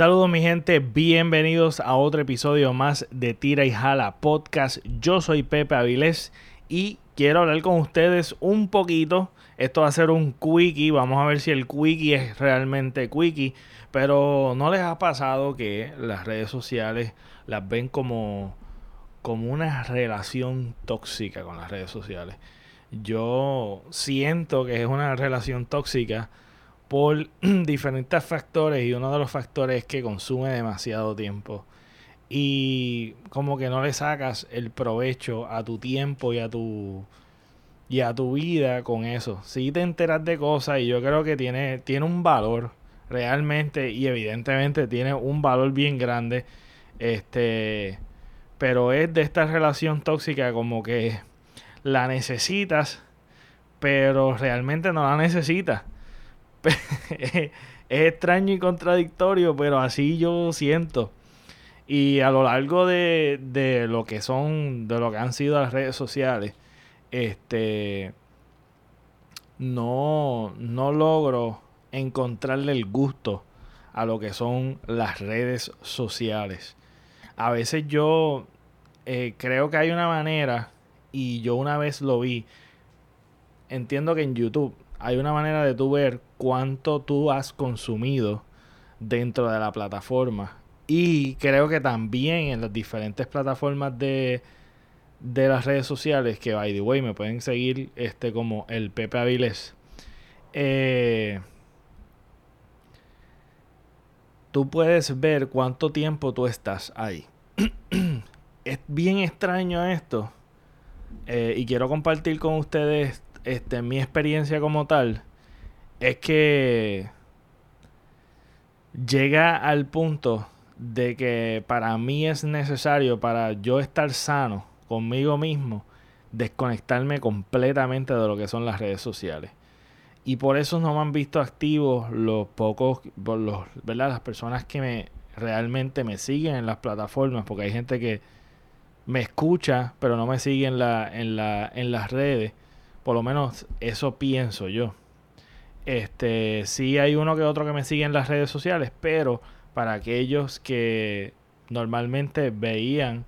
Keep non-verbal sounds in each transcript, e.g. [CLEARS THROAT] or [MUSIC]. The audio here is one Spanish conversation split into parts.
Saludos mi gente, bienvenidos a otro episodio más de Tira y Jala Podcast. Yo soy Pepe Avilés y quiero hablar con ustedes un poquito. Esto va a ser un quickie, vamos a ver si el quickie es realmente quickie. Pero no les ha pasado que las redes sociales las ven como, como una relación tóxica con las redes sociales. Yo siento que es una relación tóxica por [CLEARS THROAT] diferentes factores y uno de los factores es que consume demasiado tiempo. Y como que no le sacas el provecho a tu tiempo y a tu y a tu vida con eso. Si te enteras de cosas y yo creo que tiene tiene un valor realmente y evidentemente tiene un valor bien grande. Este pero es de esta relación tóxica como que la necesitas pero realmente no la necesitas [LAUGHS] es extraño y contradictorio, pero así yo siento. Y a lo largo de, lo que son, de lo que han sido las redes sociales, este no, no logro encontrarle el gusto a lo que son las redes sociales. A veces yo eh, creo que hay una manera, y yo una vez lo vi, entiendo que en YouTube hay una manera de tú ver cuánto tú has consumido dentro de la plataforma. Y creo que también en las diferentes plataformas de, de las redes sociales, que by the way me pueden seguir este como el Pepe Avilés. Eh, tú puedes ver cuánto tiempo tú estás ahí. [CLEARS THROAT] es bien extraño esto. Eh, y quiero compartir con ustedes este, mi experiencia como tal es que llega al punto de que para mí es necesario, para yo estar sano conmigo mismo, desconectarme completamente de lo que son las redes sociales. Y por eso no me han visto activos los pocos, los, ¿verdad? Las personas que me realmente me siguen en las plataformas, porque hay gente que me escucha, pero no me sigue en, la, en, la, en las redes. Por lo menos eso pienso yo. Este, sí hay uno que otro que me sigue en las redes sociales, pero para aquellos que normalmente veían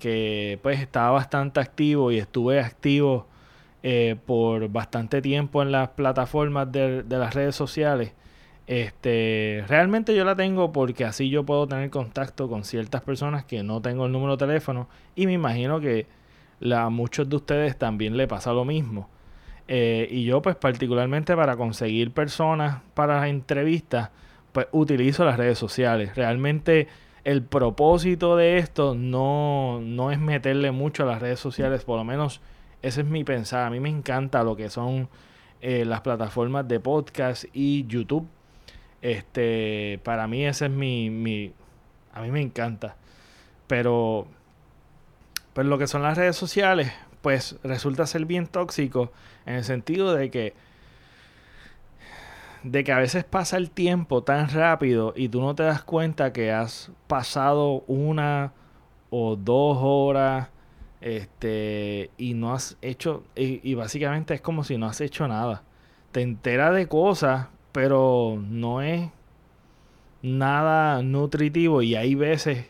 que pues estaba bastante activo y estuve activo eh, por bastante tiempo en las plataformas de, de, las redes sociales. Este, realmente yo la tengo porque así yo puedo tener contacto con ciertas personas que no tengo el número de teléfono y me imagino que a muchos de ustedes también le pasa lo mismo. Eh, y yo pues particularmente para conseguir personas para las entrevistas, pues utilizo las redes sociales. Realmente el propósito de esto no, no es meterle mucho a las redes sociales, por lo menos ese es mi pensar. A mí me encanta lo que son eh, las plataformas de podcast y YouTube. Este, para mí ese es mi, mi, a mí me encanta. Pero pero lo que son las redes sociales, pues resulta ser bien tóxico en el sentido de que de que a veces pasa el tiempo tan rápido y tú no te das cuenta que has pasado una o dos horas este y no has hecho y, y básicamente es como si no has hecho nada. Te enteras de cosas pero no es nada nutritivo y hay veces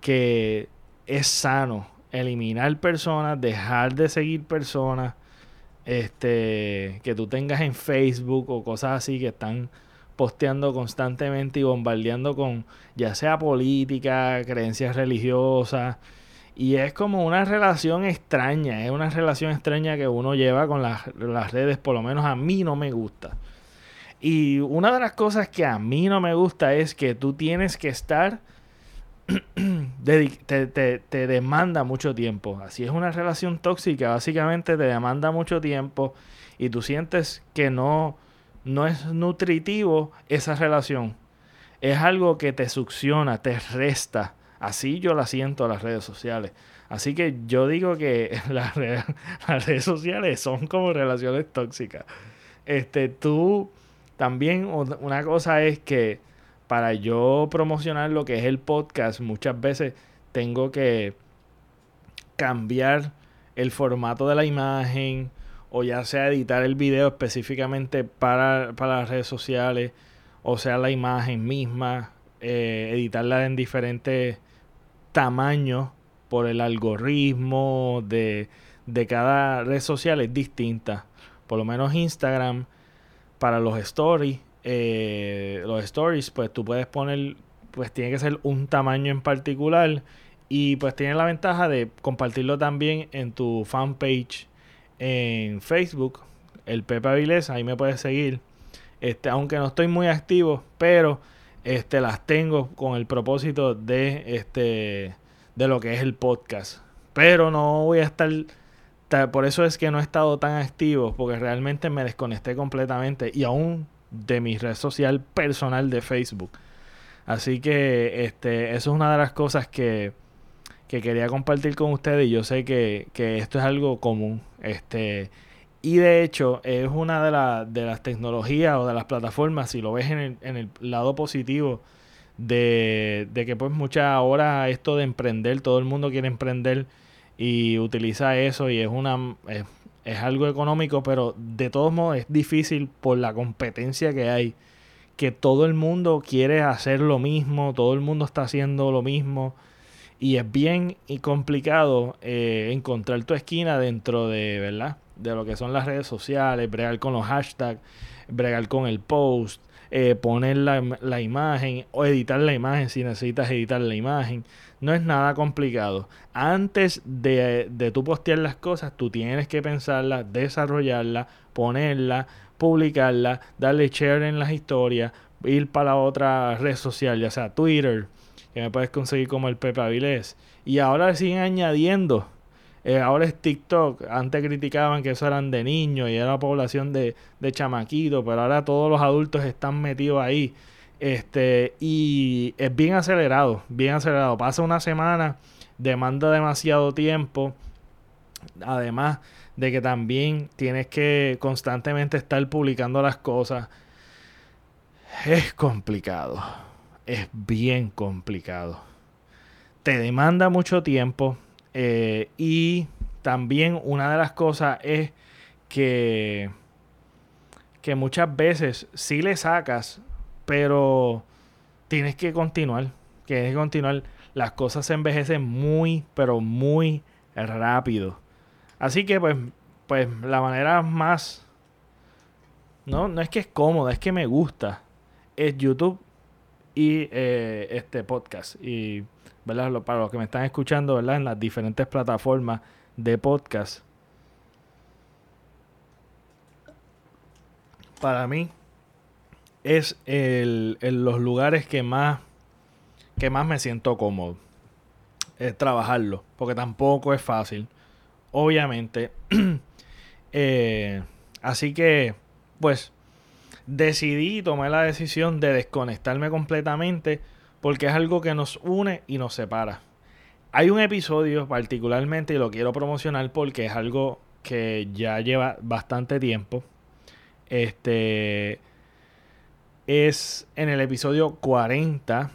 que es sano eliminar personas, dejar de seguir personas este, que tú tengas en Facebook o cosas así que están posteando constantemente y bombardeando con ya sea política, creencias religiosas. Y es como una relación extraña, es una relación extraña que uno lleva con las, las redes, por lo menos a mí no me gusta. Y una de las cosas que a mí no me gusta es que tú tienes que estar [CLEARS THROAT] te, te, demanda mucho tiempo. Así es una relación tóxica, básicamente te demanda mucho tiempo y tú sientes que no, no es nutritivo esa relación. Es algo que te succiona, te resta. Así yo la siento las redes sociales. Así que yo digo que [LAUGHS] las, las redes sociales son como relaciones tóxicas. Este, tú también, una cosa es que para yo promocionar lo que es el podcast, muchas veces tengo que cambiar el formato de la imagen o ya sea editar el video específicamente para, las redes sociales o sea la imagen misma eh, editarla en diferentes tamaños por el algoritmo de, de cada red social es distinta. Por lo menos Instagram para los stories, eh, los stories, pues tú puedes poner, pues tiene que ser un tamaño en particular y pues tiene la ventaja de compartirlo también en tu fanpage en Facebook, el Pepe Avilés, ahí me puedes seguir. Este, aunque no estoy muy activo, pero este, las tengo con el propósito de, este, de lo que es el podcast. Pero no voy a estar, por eso es que no he estado tan activo, porque realmente me desconecté completamente y aún de mi red social personal de Facebook. Así que este, eso es una de las cosas que, que quería compartir con ustedes y yo sé que, que esto es algo común. Este, y de hecho, es una de, de, las tecnologías o de las plataformas, si lo ves en el, en el lado positivo, de, de, que pues muchas ahora esto de emprender, todo el mundo quiere emprender y utiliza eso y es una es algo económico, pero de todos modos es difícil por la competencia que hay, que todo el mundo quiere hacer lo mismo, todo el mundo está haciendo lo mismo y es bien y complicado eh, encontrar tu esquina dentro de, ¿verdad? De lo que son las redes sociales, bregar con los hashtags, bregar con el post, eh, poner la, la, imagen o editar la imagen si necesitas editar la imagen. No es nada complicado. Antes de, de tú postear las cosas, tú tienes que pensarla, desarrollarla, ponerla, publicarla, darle share en las historias, ir para la otra red social, ya sea Twitter, que me puedes conseguir como el Pepe Avilés. Y ahora siguen añadiendo. Eh, ahora es TikTok. Antes criticaban que eso eran de niños y era población de, de chamaquitos, pero ahora todos los adultos están metidos ahí. Este, y es bien acelerado, bien acelerado. Pasa una semana, demanda demasiado tiempo. Además de que también tienes que constantemente estar publicando las cosas. Es complicado es bien complicado. Te demanda mucho tiempo eh, y también una de las cosas es que, que muchas veces sí le sacas, pero tienes que continuar. Tienes que continuar. Las cosas se envejecen muy, pero muy rápido. Así que pues, pues la manera más... No, no es que es cómoda, es que me gusta. Es YouTube y eh, este podcast. Y ¿verdad? para los que me están escuchando ¿verdad? en las diferentes plataformas de podcast. Para mí es el, los lugares que más, que más me siento cómodo. Es trabajarlo. Porque tampoco es fácil. Obviamente. [CLEARS THROAT] Eh, así que, pues, decidí tomé la decisión de desconectarme completamente porque es algo que nos une y nos separa. Hay un episodio particularmente y lo quiero promocionar porque es algo que ya lleva bastante tiempo. Este es en el episodio 40.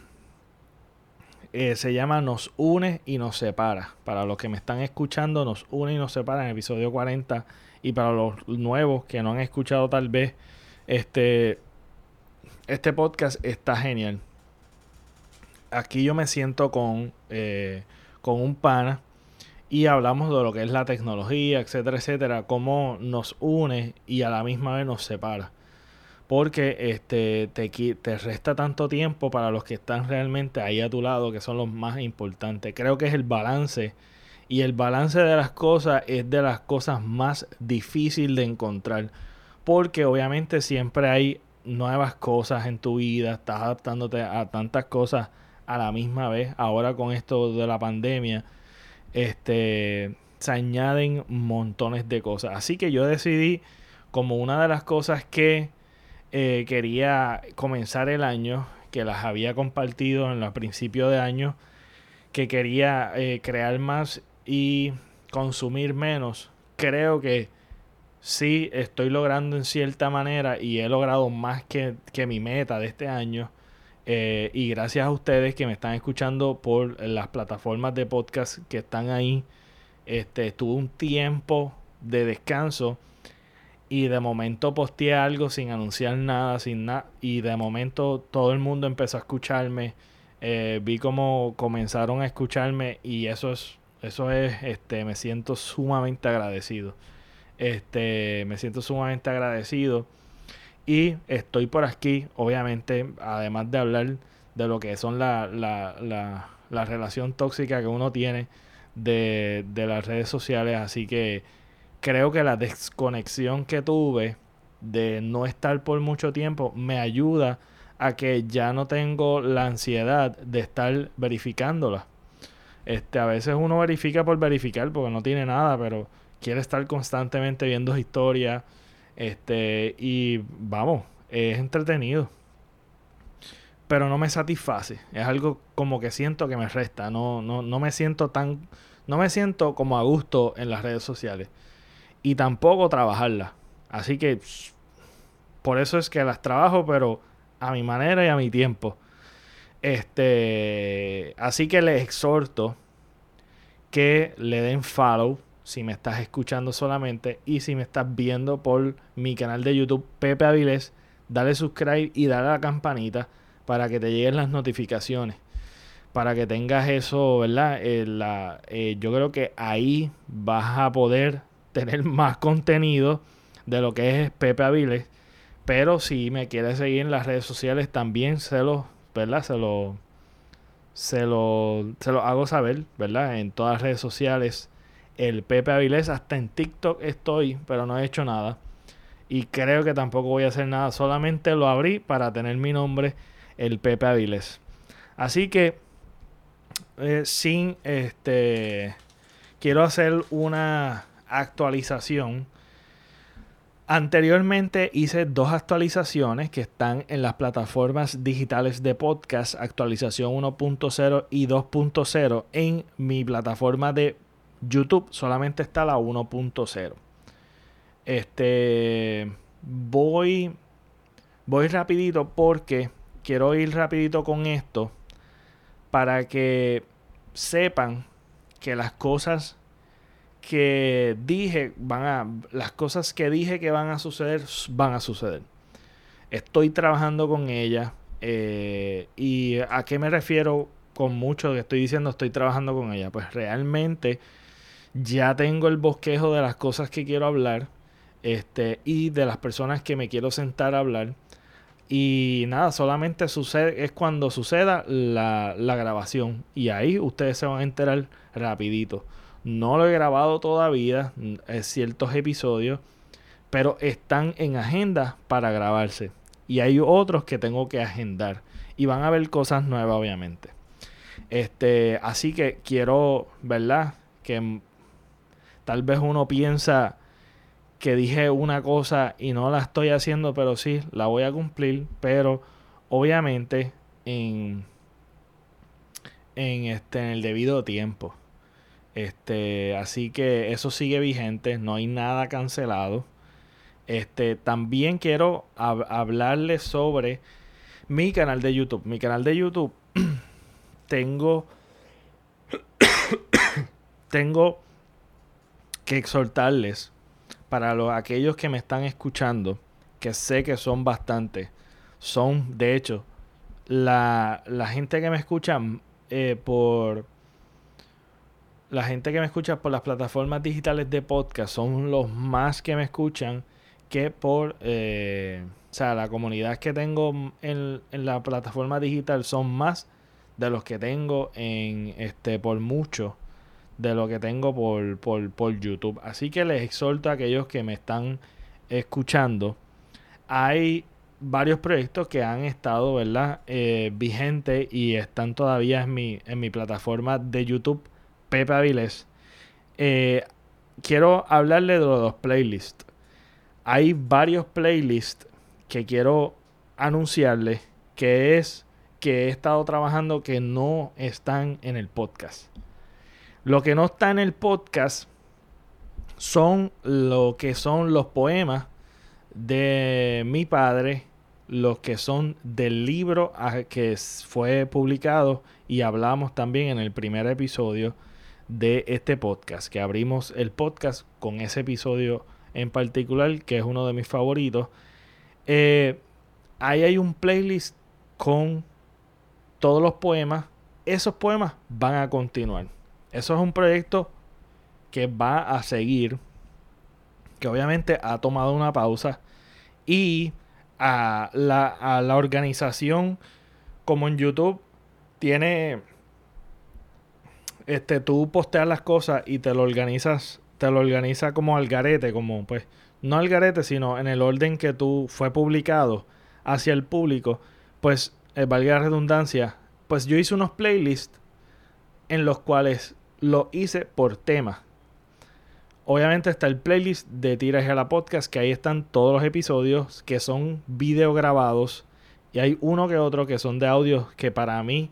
Eh, se llama Nos une y nos separa. Para los que me están escuchando, nos une y nos separa en el episodio 40. Y para los nuevos que no han escuchado tal vez este, este podcast está genial. Aquí yo me siento con, eh, con un pana y hablamos de lo que es la tecnología, etcétera, etcétera, cómo nos une y a la misma vez nos separa. Porque este, te, te resta tanto tiempo para los que están realmente ahí a tu lado, que son los más importantes. Creo que es el balance. Y el balance de las cosas es de las cosas más difíciles de encontrar porque obviamente siempre hay nuevas cosas en tu vida, estás adaptándote a tantas cosas a la misma vez. Ahora con esto de la pandemia, este, se añaden montones de cosas. Así que yo decidí, como una de las cosas que eh, quería comenzar el año, que las había compartido en los principios de año, que quería eh, crear más y consumir menos, creo que sí estoy logrando en cierta manera y he logrado más que, mi meta de este año. Eh, y gracias a ustedes que me están escuchando por las plataformas de podcast que están ahí. Este, tuve un tiempo de descanso y de momento posteé algo sin anunciar nada, sin nada. Y de momento todo el mundo empezó a escucharme. Eh, vi cómo comenzaron a escucharme y eso es, eso es, este, me siento sumamente agradecido. Este, me siento sumamente agradecido. Y estoy por aquí, obviamente, además de hablar de lo que son la, la, la, la relación tóxica que uno tiene de, de las redes sociales. Así que creo que la desconexión que tuve de no estar por mucho tiempo me ayuda a que ya no tengo la ansiedad de estar verificándola. Este, a veces uno verifica por verificar porque no tiene nada, pero quiere estar constantemente viendo historias. Este, y vamos, es entretenido. Pero no me satisface. Es algo como que siento que me resta. No, no, no me siento tan. No me siento como a gusto en las redes sociales y tampoco trabajarlas. Así que por eso es que las trabajo, pero a mi manera y a mi tiempo. Este, así que les exhorto que le den follow si me estás escuchando solamente y si me estás viendo por mi canal de YouTube Pepe Avilés, dale subscribe y dale a la campanita para que te lleguen las notificaciones. Para que tengas eso, ¿verdad? Eh, la, eh, yo creo que ahí vas a poder tener más contenido de lo que es Pepe Aviles. Pero si me quieres seguir en las redes sociales, también se lo, ¿verdad? Se lo, se lo, se lo hago saber, ¿verdad? En todas las redes sociales. El Pepe Avilés, hasta en TikTok estoy, pero no he hecho nada. Y creo que tampoco voy a hacer nada. Solamente lo abrí para tener mi nombre, el Pepe Avilés. Así que, eh, sin este, quiero hacer una actualización. Anteriormente hice dos actualizaciones que están en las plataformas digitales de podcast, actualización 1.0 y 2.0. En mi plataforma de YouTube solamente está la 1.0. Este voy voy rapidito porque quiero ir rapidito con esto para que sepan que las cosas que dije van a las cosas que dije que van a suceder van a suceder estoy trabajando con ella eh, y a qué me refiero con mucho que estoy diciendo estoy trabajando con ella pues realmente ya tengo el bosquejo de las cosas que quiero hablar este y de las personas que me quiero sentar a hablar y nada, solamente sucede, es cuando suceda la, la grabación. Y ahí ustedes se van a enterar rapidito. No lo he grabado todavía, es ciertos episodios, pero están en agenda para grabarse. Y hay otros que tengo que agendar. Y van a ver cosas nuevas, obviamente. Este, así que quiero, ¿verdad? Que tal vez uno piensa que dije una cosa y no la estoy haciendo, pero sí, la voy a cumplir. Pero obviamente en, en, este, en el debido tiempo. Este, así que eso sigue vigente, no hay nada cancelado. Este, también quiero hablarles sobre mi canal de YouTube. Mi canal de YouTube [CLEARS THROAT] tengo [COUGHS] tengo que exhortarles para los, aquellos que me están escuchando, que sé que son bastantes, son de hecho la, la gente que me escucha eh, por la gente que me escucha por las plataformas digitales de podcast son los más que me escuchan que por... Eh, o sea, la comunidad que tengo en, la plataforma digital son más de los que tengo en este por mucho de lo que tengo por, por, YouTube. Así que les exhorto a aquellos que me están escuchando. Hay varios proyectos que han estado, ¿verdad? Eh, vigentes y están todavía en mi, en mi plataforma de YouTube Pepe Avilés, eh, quiero hablarle de los playlists. Hay varios playlists que quiero anunciarles que es que he estado trabajando que no están en el podcast. Lo que no está en el podcast son lo que son los poemas de mi padre, los que son del libro que fue publicado y hablamos también en el primer episodio de este podcast, que abrimos el podcast con ese episodio en particular, que es uno de mis favoritos. Eh, ahí hay un playlist con todos los poemas. Esos poemas van a continuar. Eso es un proyecto que va a seguir, que obviamente ha tomado una pausa y a la, a la organización como en YouTube tiene este tú posteas las cosas y te lo organizas te lo organiza como al garete como pues no al garete sino en el orden que tú fue publicado hacia el público pues eh, valga la redundancia pues yo hice unos playlists en los cuales lo hice por tema. Obviamente está el playlist de Tiras a la Podcast que ahí están todos los episodios que son video grabados y hay uno que otro que son de audio que para mí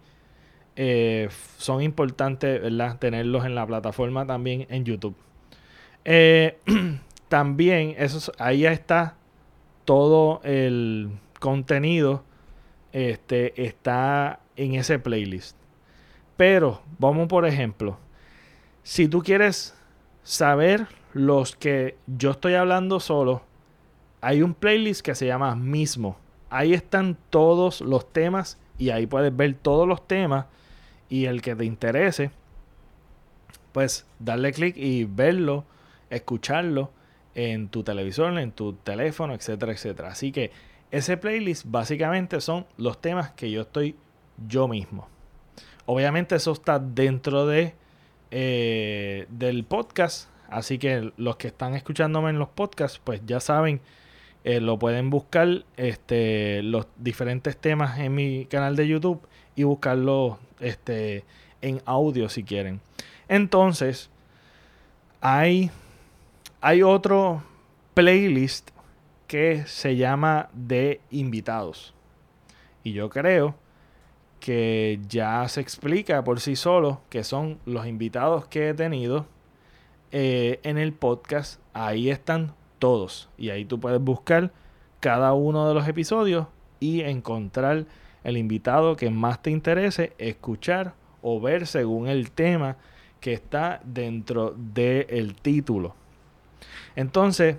eh, son importantes, ¿verdad? Tenerlos en la plataforma también en YouTube. Eh, [CLEARS THROAT] también, eso, ahí está todo el contenido. Este está en ese playlist. Pero, vamos por ejemplo. Si tú quieres saber los que yo estoy hablando solo, hay un playlist que se llama Mismo. Ahí están todos los temas y ahí puedes ver todos los temas y el que te interese, pues darle clic y verlo, escucharlo en tu televisor, en tu teléfono, etcétera, etcétera. Así que ese playlist básicamente son los temas que yo estoy yo mismo. Obviamente eso está dentro de eh, del podcast, así que los que están escuchándome en los podcasts, pues ya saben eh, lo pueden buscar este, los diferentes temas en mi canal de YouTube y buscarlo este, en audio si quieren. Entonces, hay, hay otro playlist que se llama de invitados. Y yo creo que ya se explica por sí solo que son los invitados que he tenido eh, en el podcast. Ahí están todos. Y ahí tú puedes buscar cada uno de los episodios y encontrar el invitado que más te interese, escuchar o ver según el tema que está dentro del título. Entonces,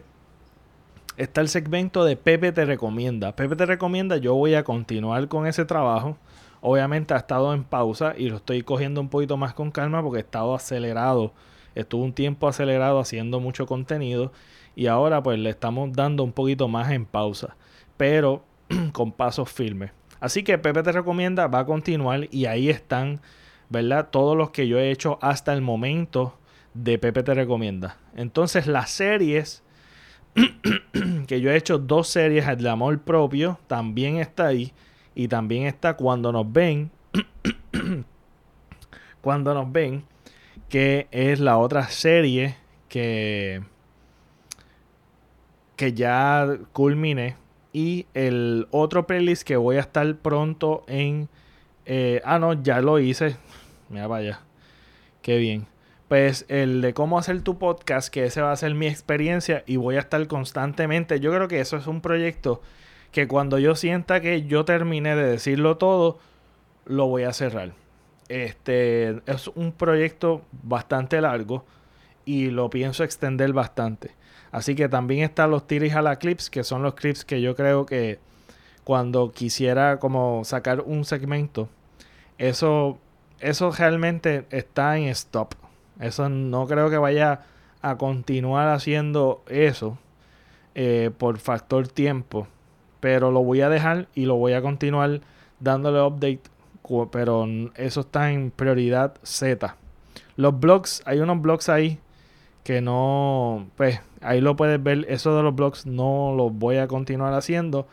está el segmento de Pepe te recomienda. Pepe te recomienda, yo voy a continuar con ese trabajo. Obviamente ha estado en pausa y lo estoy cogiendo un poquito más con calma porque he estado acelerado. Estuve un tiempo acelerado haciendo mucho contenido y ahora pues le estamos dando un poquito más en pausa, pero [CLEARS THROAT] con pasos firmes. Así que Pepe te recomienda, va a continuar y ahí están, ¿verdad? Todos los que yo he hecho hasta el momento de Pepe te recomienda. Entonces las series, [CLEARS THROAT] que yo he hecho dos series de amor propio, también está ahí. Y también está cuando nos ven, [CLEARS THROAT] cuando nos ven, que es la otra serie que que ya culmine. Y el otro playlist que voy a estar pronto en... Eh, ah, no, ya lo hice. [LAUGHS] Mira, vaya. Qué bien. Pues el de cómo hacer tu podcast, que ese va a ser mi experiencia y voy a estar constantemente. Yo creo que eso es un proyecto que cuando yo sienta que yo terminé de decirlo todo, lo voy a cerrar. Este es un proyecto bastante largo y lo pienso extender bastante. Así que también están los tiris a la clips, que son los clips que yo creo que cuando quisiera como sacar un segmento, eso, eso realmente está en stop. Eso no creo que vaya a continuar haciendo eso eh, por factor tiempo. Pero lo voy a dejar y lo voy a continuar dándole update. Pero eso está en prioridad Z. Los blogs, hay unos blogs ahí que no, pues ahí lo puedes ver, eso de los blogs no los voy a continuar haciendo,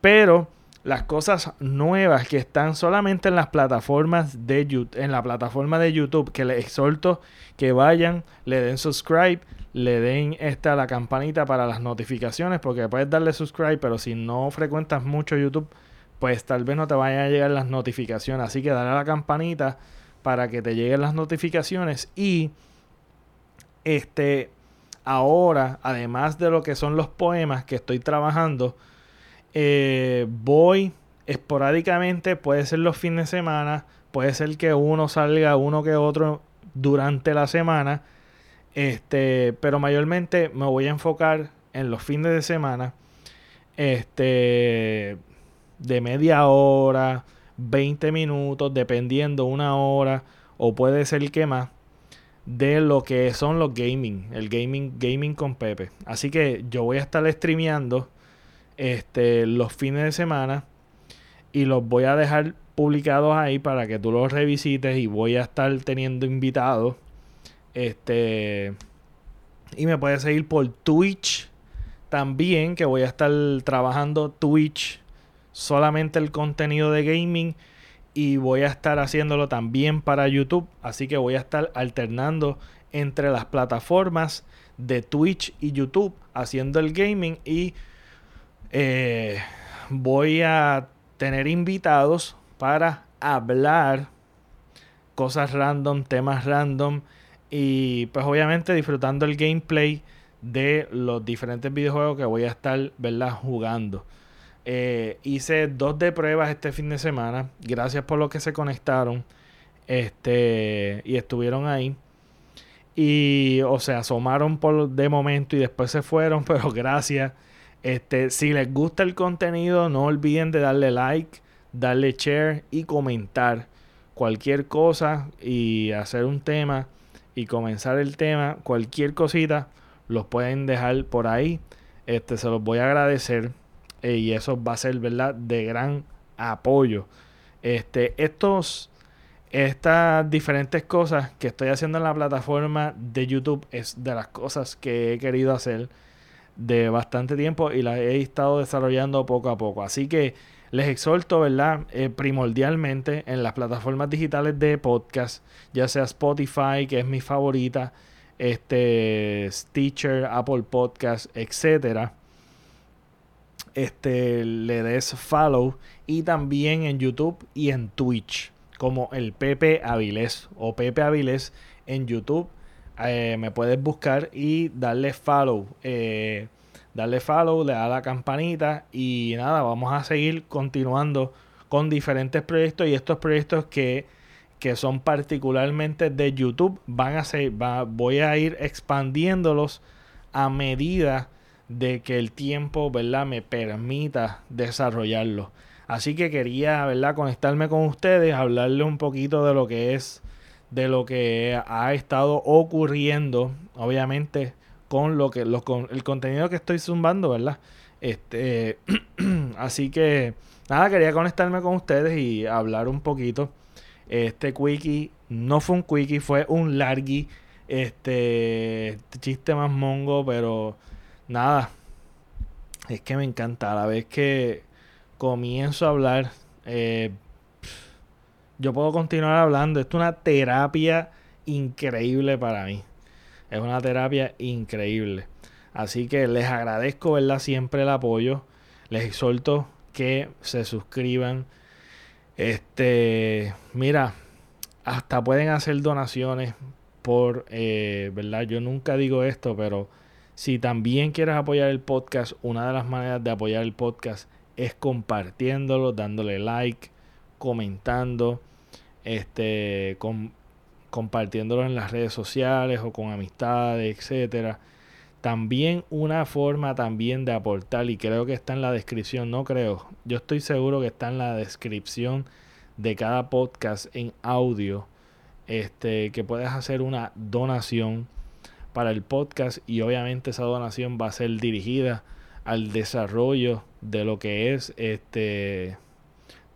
pero las cosas nuevas que están solamente en las plataformas de YouTube, en la plataforma de YouTube, que les exhorto que vayan, le den subscribe, le den esta la campanita para las notificaciones, porque puedes darle subscribe, pero si no frecuentas mucho YouTube, pues tal vez no te vayan a llegar las notificaciones, así que dale a la campanita para que te lleguen las notificaciones y este, ahora, además de lo que son los poemas que estoy trabajando, eh, voy esporádicamente, puede ser los fines de semana, puede ser que uno salga, uno que otro durante la semana. Este, pero mayormente me voy a enfocar en los fines de semana. Este, de media hora, 20 minutos, dependiendo una hora, o puede ser que más, de lo que son los gaming, el gaming, gaming con Pepe. Así que yo voy a estar streameando este, los fines de semana y los voy a dejar publicados ahí para que tú los revisites y voy a estar teniendo invitados. Este, y me puedes seguir por Twitch también, que voy a estar trabajando Twitch solamente el contenido de gaming y voy a estar haciéndolo también para YouTube. Así que voy a estar alternando entre las plataformas de Twitch y YouTube haciendo el gaming y eh, voy a tener invitados para hablar cosas random, temas random y pues obviamente disfrutando el gameplay de los diferentes videojuegos que voy a estar ¿verdad? jugando. Eh, hice dos de pruebas este fin de semana. Gracias por los que se conectaron. Este. Y estuvieron ahí. Y. O sea, asomaron por de momento y después se fueron. [LAUGHS] Pero gracias. Este. Si les gusta el contenido, no olviden de darle like, darle share y comentar cualquier cosa. Y hacer un tema. Y comenzar el tema. Cualquier cosita. Los pueden dejar por ahí. Este. Se los voy a agradecer. Eh, y eso va a ser, ¿verdad? De gran apoyo. Este, estos, estas diferentes cosas que estoy haciendo en la plataforma de YouTube es de las cosas que he querido hacer de bastante tiempo y las he estado desarrollando poco a poco. Así que les exhorto, ¿verdad? Eh, primordialmente en las plataformas digitales de podcast, ya sea Spotify, que es mi favorita, este, Stitcher, Apple Podcast, etcétera este, le des follow y también en YouTube y en Twitch como el Pepe Avilés o Pepe Avilés en YouTube. Eh, me puedes buscar y darle follow. Eh, darle follow, le da la campanita y nada, vamos a seguir continuando con diferentes proyectos y estos proyectos que, que son particularmente de YouTube van a ser, voy a ir expandiéndolos a medida de que el tiempo, ¿verdad?, me permita desarrollarlo. Así que quería, ¿verdad?, conectarme con ustedes, hablarles un poquito de lo que es, de lo que ha estado ocurriendo, obviamente, con lo que, con el contenido que estoy zumbando, ¿verdad? Este, [CLEARS THROAT] así que, nada, quería conectarme con ustedes y hablar un poquito. Este quickie no fue un quickie, fue un largui. Este, chiste más mongo, pero nada, es que me encanta. A la vez que comienzo a hablar, eh, yo puedo continuar hablando. Esto es una terapia increíble para mí. Es una terapia increíble. Así que les agradezco, ¿verdad? Siempre el apoyo. Les exhorto que se suscriban. Este, mira, hasta pueden hacer donaciones por, eh, ¿verdad? Yo nunca digo esto, pero si también quieres apoyar el podcast, una de las maneras de apoyar el podcast es compartiéndolo, dándole like, comentando, este, compartiéndolo en las redes sociales o con amistades, etcétera. También una forma también de aportar y creo que está en la descripción, no creo, yo estoy seguro que está en la descripción de cada podcast en audio, este, que puedes hacer una donación para el podcast y obviamente esa donación va a ser dirigida al desarrollo de lo que es este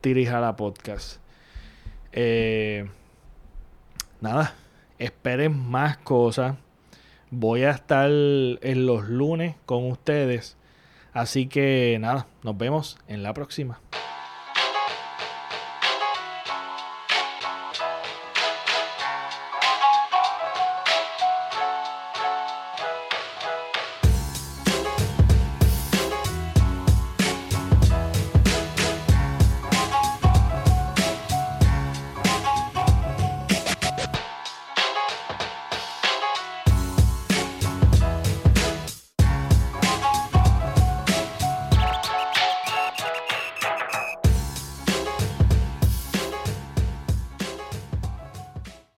la Podcast. Eh, nada, esperen más cosas. Voy a estar en los lunes con ustedes. Así que nada, nos vemos en la próxima.